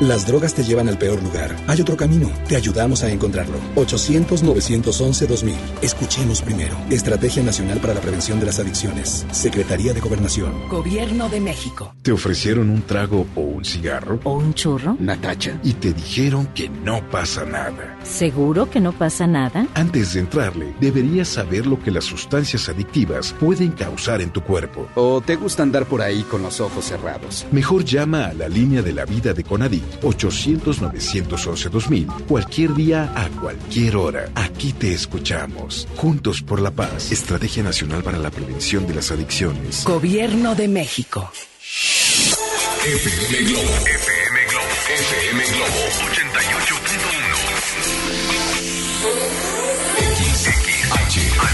Las drogas te llevan al peor lugar. Hay otro camino. Te ayudamos a encontrarlo. 800-911-2000. Escuchemos primero. Estrategia Nacional para la Prevención de las Adicciones. Secretaría de Gobernación. Gobierno de México. ¿Te ofrecieron un trago o un cigarro? ¿O un churro? Natacha. Y te dijeron que no pasa nada. ¿Seguro que no pasa nada? Antes de entrarle, deberías saber lo que las sustancias adictivas pueden causar en tu cuerpo. ¿O te gusta andar por ahí con los ojos cerrados? Mejor llama a la línea de la vida de Conadic 800-911-2000 cualquier día a cualquier hora. Aquí te escuchamos. Juntos por la paz. Estrategia Nacional para la Prevención de las Adicciones. Gobierno de México. FM Globo. FM Globo. FM Globo 88.1.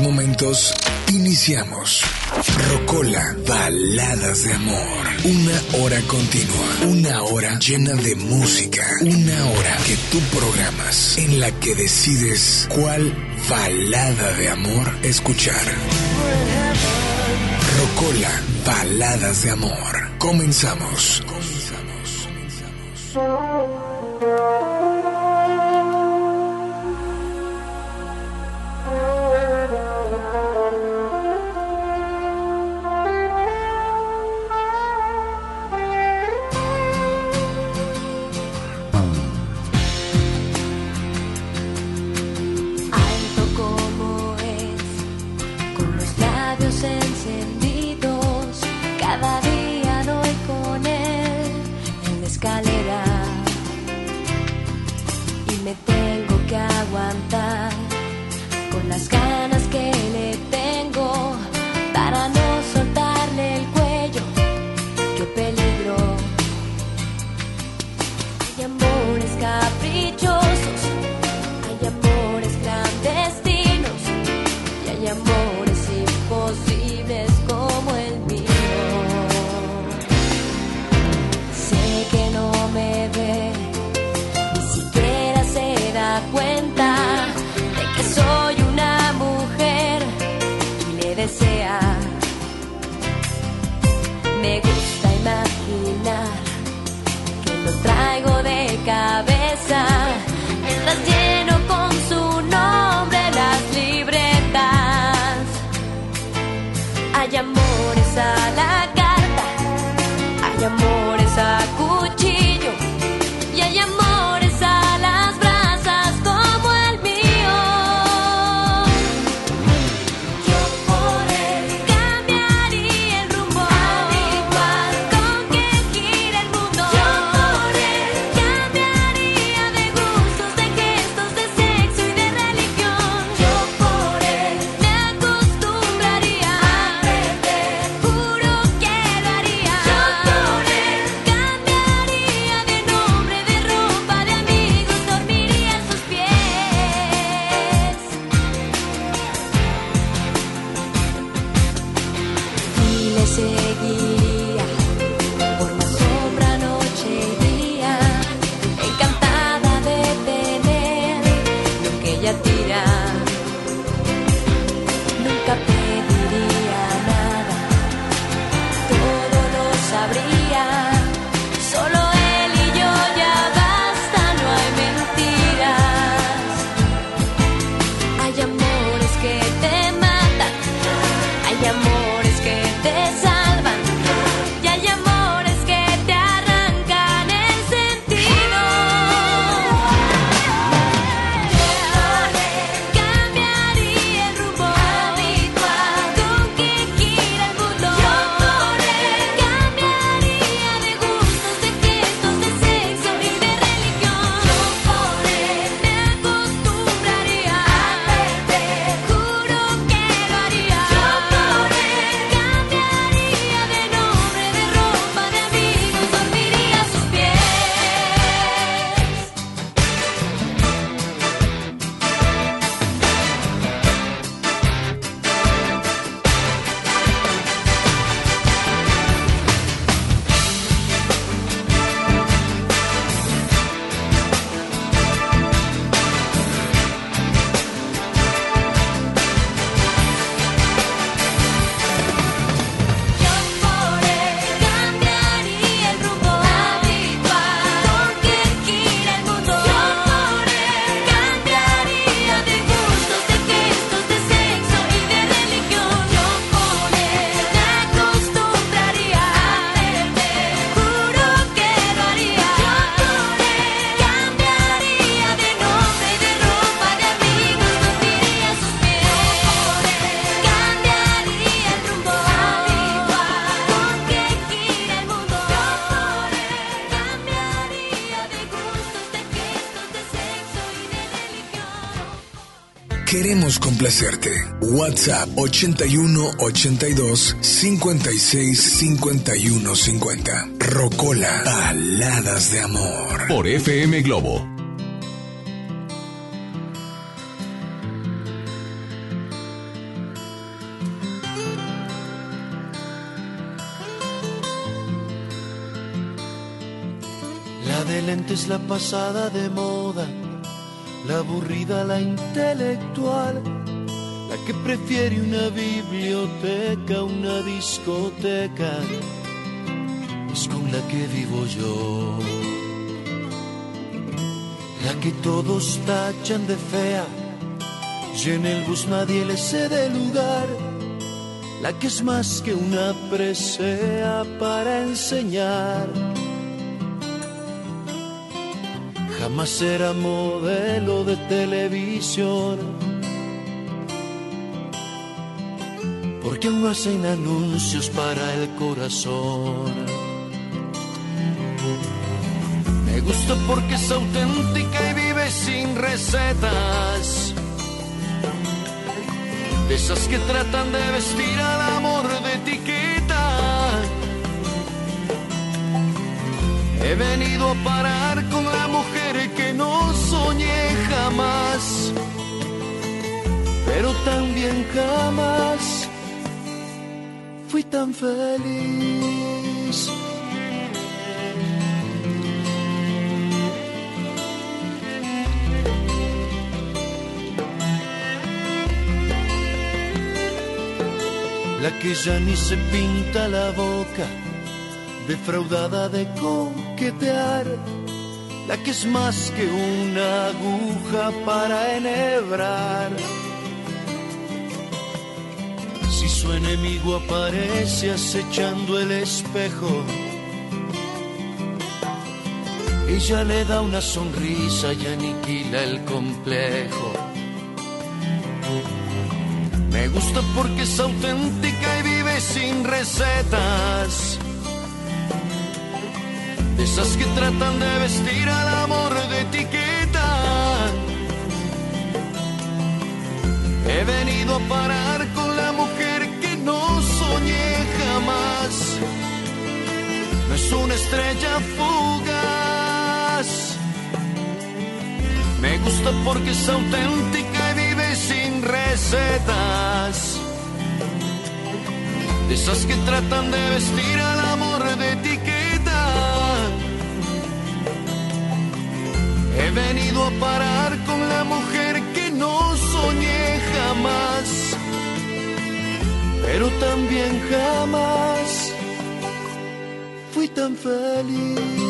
Momentos iniciamos Rocola, baladas de amor. Una hora continua, una hora llena de música, una hora que tú programas, en la que decides cuál balada de amor escuchar. Rocola, baladas de amor. Comenzamos. Alto labios encendidos, cada día doy con él en la escalera. Y me tengo que aguantar a la carta, hay amores Queremos complacerte. WhatsApp 81 82 56 51 50. Rocola, baladas de amor. Por FM Globo. La de lentes, la pasada de moda, la aburrida, la intelectual, la que prefiere una biblioteca, una discoteca, es con la que vivo yo. La que todos tachan de fea, y en el bus nadie le cede lugar. La que es más que una presea para enseñar. Jamás será modelo de televisión. Porque aún no hacen anuncios para el corazón. Me gusta porque es auténtica y vive sin recetas. De esas que tratan de vestir al amor de etiqueta. He venido a parar con la mujer que no soñé jamás, pero también jamás fui tan feliz. La que ya ni se pinta la boca defraudada de coquetear, la que es más que una aguja para enhebrar. Si su enemigo aparece acechando el espejo, ella le da una sonrisa y aniquila el complejo. Me gusta porque es auténtica y vive sin recetas de esas que tratan de vestir al amor de etiqueta. He venido a parar con la mujer que no soñé jamás. No es una estrella fugaz. Me gusta porque es auténtica y vive sin recetas. De esas que tratan de vestir al amor de etiqueta. He venido a parar con la mujer que no soñé jamás, pero también jamás fui tan feliz.